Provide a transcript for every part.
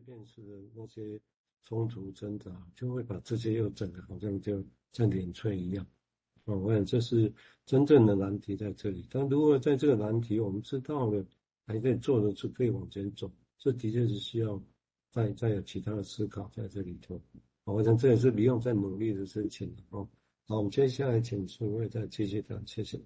辨式的那些冲突挣扎，就会把这些又整个好像就像点翠一样。哦，我想这是真正的难题在这里。但如果在这个难题我们知道了，还可以做的是可以往前走，这的确是需要再再有其他的思考在这里头。我想这也是李勇在努力的事情。哦，好，我们接下来请诸位再继续谈，谢谢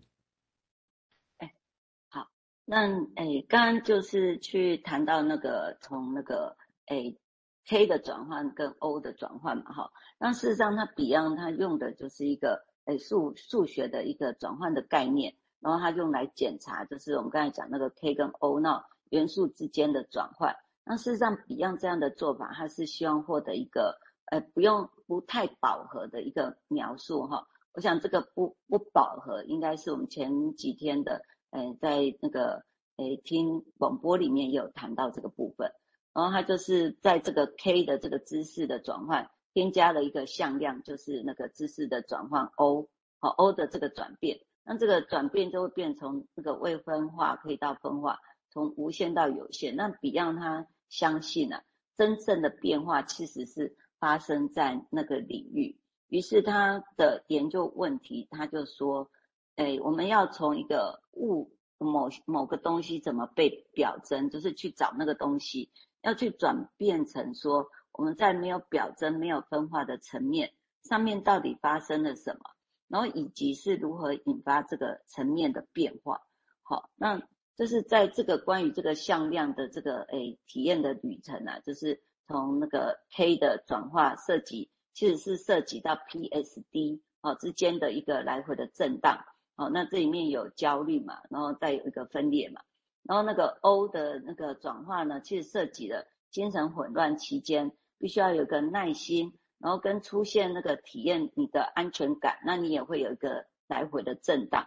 好。那诶，刚刚就是去谈到那个从那个诶 K 的转换跟 O 的转换嘛，哈。那事实上，它 Beyond 它用的就是一个诶数数学的一个转换的概念，然后它用来检查，就是我们刚才讲那个 K 跟 O 那元素之间的转换。那事实上，Beyond 这样的做法，它是希望获得一个呃不用不太饱和的一个描述，哈。我想这个不不饱和，应该是我们前几天的。诶，在那个诶听广播里面也有谈到这个部分，然后它就是在这个 K 的这个知识的转换，添加了一个向量，就是那个知识的转换 O，好 O 的这个转变，那这个转变就会变成那个未分化可以到分化，从无限到有限。那 Beyond 他相信啊，真正的变化其实是发生在那个领域，于是他的研究问题，他就说。哎，我们要从一个物某某个东西怎么被表征，就是去找那个东西，要去转变成说我们在没有表征、没有分化的层面上面到底发生了什么，然后以及是如何引发这个层面的变化。好，那这是在这个关于这个向量的这个诶体验的旅程啊，就是从那个 K 的转化涉及，其实是涉及到 PSD 哦之间的一个来回的震荡。好，那这里面有焦虑嘛，然后再有一个分裂嘛，然后那个 O 的那个转化呢，其实涉及了精神混乱期间必须要有个耐心，然后跟出现那个体验你的安全感，那你也会有一个来回的震荡。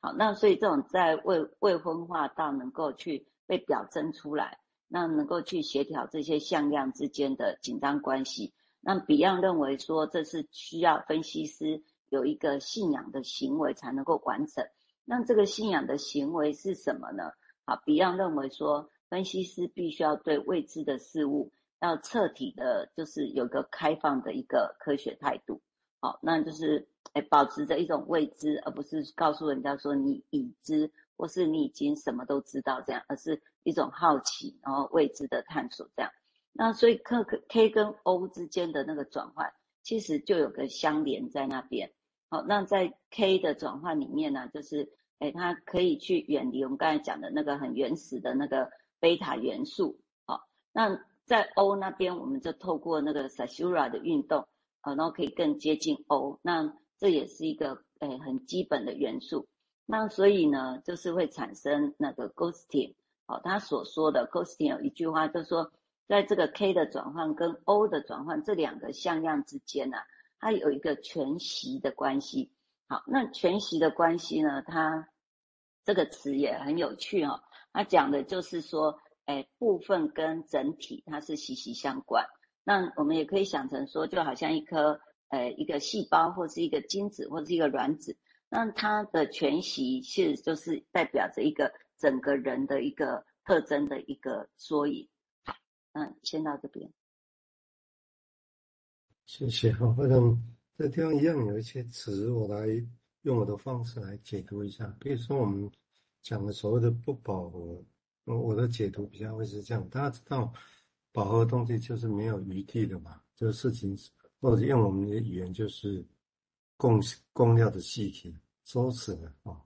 好，那所以这种在未未分化到能够去被表征出来，那能够去协调这些向量之间的紧张关系，那 Beyond 认为说这是需要分析师。有一个信仰的行为才能够完成，那这个信仰的行为是什么呢？好，Beyond 认为说，分析师必须要对未知的事物要彻底的，就是有个开放的一个科学态度。好，那就是诶保持着一种未知，而不是告诉人家说你已知或是你已经什么都知道这样，而是一种好奇，然后未知的探索这样。那所以 K K 跟 O 之间的那个转换，其实就有个相连在那边。好，那在 K 的转换里面呢，就是，诶，它可以去远离我们刚才讲的那个很原始的那个贝塔元素。好，那在 O 那边，我们就透过那个 Sasura 的运动，呃，然后可以更接近 O。那这也是一个，诶，很基本的元素。那所以呢，就是会产生那个 Ghosting。好，他所说的 Ghosting 有一句话，就说，在这个 K 的转换跟 O 的转换这两个向量之间呢、啊。它有一个全息的关系，好，那全息的关系呢？它这个词也很有趣哦。它讲的就是说，哎，部分跟整体它是息息相关。那我们也可以想成说，就好像一颗，呃，一个细胞或是一个精子或是一个卵子，那它的全息其实就是代表着一个整个人的一个特征的一个缩影。好，嗯，先到这边。谢谢哈，我想这地方一样有一些词，我来用我的方式来解读一下。比如说我们讲的所谓的不饱和，我的解读比较会是这样：大家知道，饱和的东西就是没有余地的嘛，就是事情或者用我们的语言就是供供料的气体收死了啊。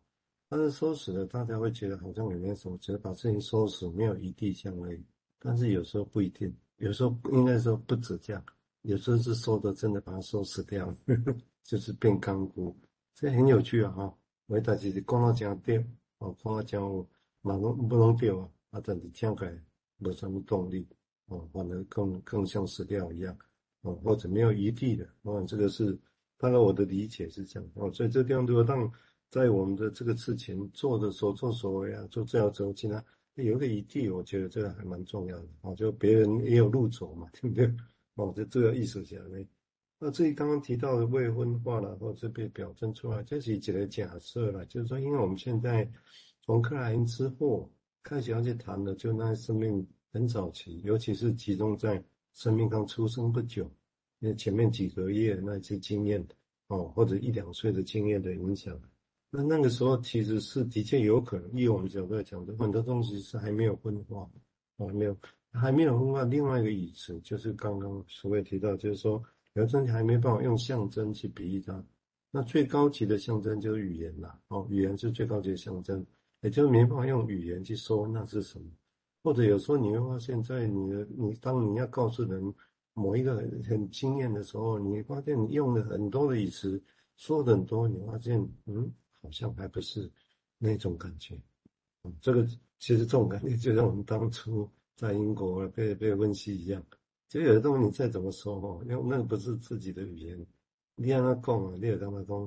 但是收死了，大家会觉得好像里面什么，只是把事情收死，没有余地这样而已。但是有时候不一定，有时候应该说不止这样。有时候是说的，真的把它收死掉，呵呵，就是变干枯，这很有趣啊！哈，我大姐姐讲到这样对，哦，讲到这样马龙不能对啊，啊，但是听起来没什么动力，哦，反而更更像死掉一样，哦，或者没有余地的，哦，这个是，大概我的理解是这样，哦，所以这个地方如果让在我们的这个事情做的所作所为啊，做这样走进来，有个余地，我觉得这个还蛮重要的，哦，就别人也有路走嘛，对不对？哦，这这个意思讲呢，那至于刚刚提到的未婚化了，或者是被表征出来，这是一个假设了，就是说，因为我们现在从克莱因之后开始要去谈的，就那生命很早期，尤其是集中在生命刚出生不久，那前面几个月那些经验哦，或者一两岁的经验的影响，那那个时候其实是的确有可能，以我们角度来讲的，很多东西是还没有分化，哦，还没有还没有分化。另外一个意思就是刚刚所谓提到，就是说有的东西还没办法用象征去比喻它。那最高级的象征就是语言啦，哦，语言是最高级的象征，也就是没办法用语言去说那是什么。或者有时候你会发现，在你的你当你要告诉人某一个很很惊艳的时候，你发现你用了很多的语词，说的很多，你发现嗯，好像还不是那种感觉。嗯，这个其实这种感觉就像我们当初在英国被被温习一样，就有的东西你再怎么说哦，因为那个不是自己的语言，你让他讲啊，你也让他讲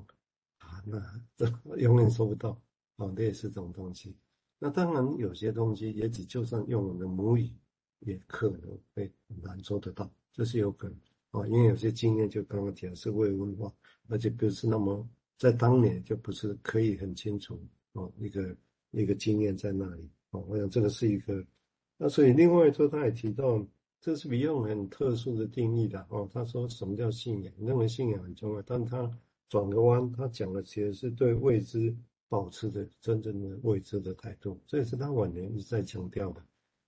啊，那这永远说不到啊，这也是这种东西。那当然，有些东西也许就算用我们的母语，也可能会很难做得到，这是有可能啊。因为有些经验就刚刚讲是未文化，而且不是那么在当年就不是可以很清楚哦，一个一个经验在那里哦。我想这个是一个。那所以另外说，他也提到这是 Beyond 很特殊的定义的哦。他说什么叫信仰？认为信仰很重要，但他转个弯，他讲的其实是对未知。保持着真正的未知的态度，这也是他晚年一直在强调的。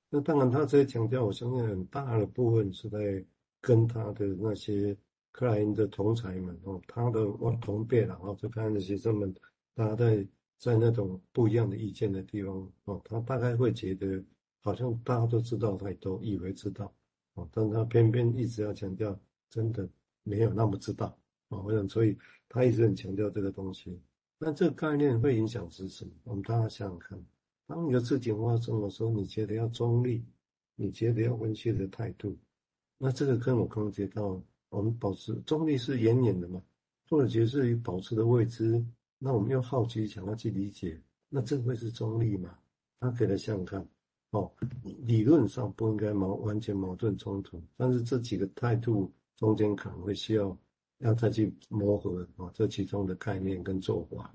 那当然，他这些强调，我相信很大的部分是在跟他的那些克莱因的同才们哦，他的同辈然后就看那学生们，大家在在那种不一样的意见的地方哦，他大概会觉得好像大家都知道太多，以为知道哦，但他偏偏一直要强调，真的没有那么知道哦。我想，所以他一直很强调这个东西。那这个概念会影响是什么？我们大家想想看，当一个事情发生的时候，你觉得要中立，你觉得要温馨的态度，那这个跟我刚刚提到，我们保持中立是远远的嘛，或者觉得保持的未知，那我们又好奇想要去理解，那这会是中立吗？他给他想想看，哦，理论上不应该矛完全矛盾冲突，但是这几个态度中间可能会需要。要再去磨合啊，这其中的概念跟做法。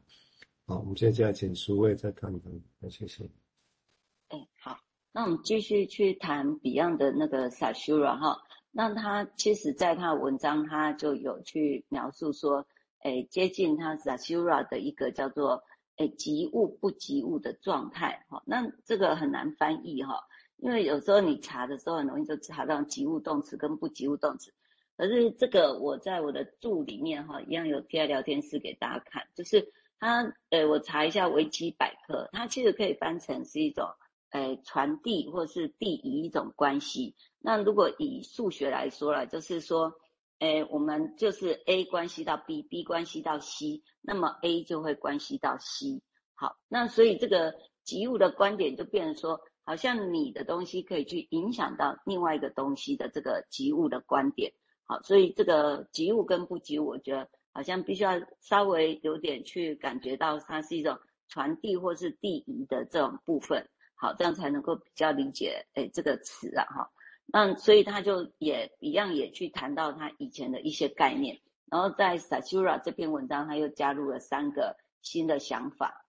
好，我们现在请书卫再谈谈。好，谢谢。哎，好，那我们继续去谈 Beyond 的那个 Saussure 哈。那他其实在他的文章，他就有去描述说，哎，接近他 Sasura 的一个叫做及物不及物的状态。哈，那这个很难翻译哈，因为有时候你查的时候很容易就查到及物动词跟不及物动词。可是这个我在我的注里面哈，一样有贴聊天室给大家看，就是它，呃，我查一下维基百科，它其实可以翻成是一种，呃，传递或是递移一种关系。那如果以数学来说了，就是说，呃，我们就是 A 关系到 B，B 关系到 C，那么 A 就会关系到 C。好，那所以这个及物的观点就变成说，好像你的东西可以去影响到另外一个东西的这个及物的观点。好，所以这个及物跟不及物，我觉得好像必须要稍微有点去感觉到它是一种传递或是递移的这种部分，好，这样才能够比较理解诶这个词啊哈。那所以他就也一样也去谈到他以前的一些概念，然后在 Saussure 这篇文章他又加入了三个新的想法，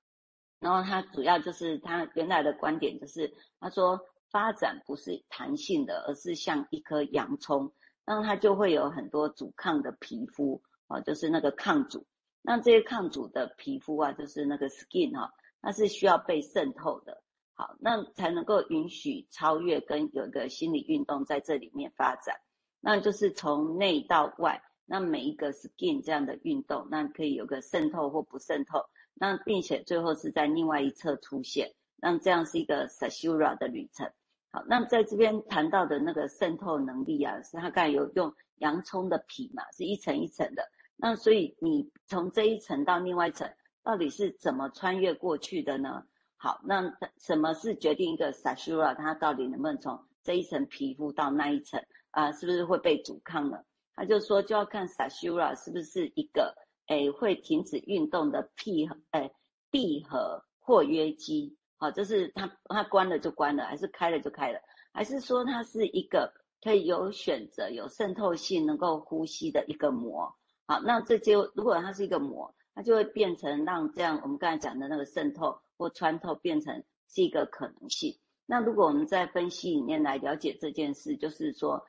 然后他主要就是他原来的观点就是他说发展不是弹性的，而是像一颗洋葱。那它就会有很多阻抗的皮肤啊，就是那个抗阻。那这些抗阻的皮肤啊，就是那个 skin 哈，它是需要被渗透的。好，那才能够允许超越跟有一个心理运动在这里面发展。那就是从内到外，那每一个 skin 这样的运动，那可以有个渗透或不渗透，那并且最后是在另外一侧出现。那这样是一个 sasura 的旅程。好，那在这边谈到的那个渗透能力啊，是他刚才有用洋葱的皮嘛，是一层一层的。那所以你从这一层到另外一层，到底是怎么穿越过去的呢？好，那什么是决定一个 Saussure 它到底能不能从这一层皮肤到那一层啊？是不是会被阻抗呢？他就说就要看 Saussure 是不是一个诶会停止运动的闭合诶闭合括约肌。好，就是它它关了就关了，还是开了就开了，还是说它是一个可以有选择、有渗透性、能够呼吸的一个膜？好，那这就如果它是一个膜，它就会变成让这样我们刚才讲的那个渗透或穿透变成是一个可能性。那如果我们在分析里面来了解这件事，就是说，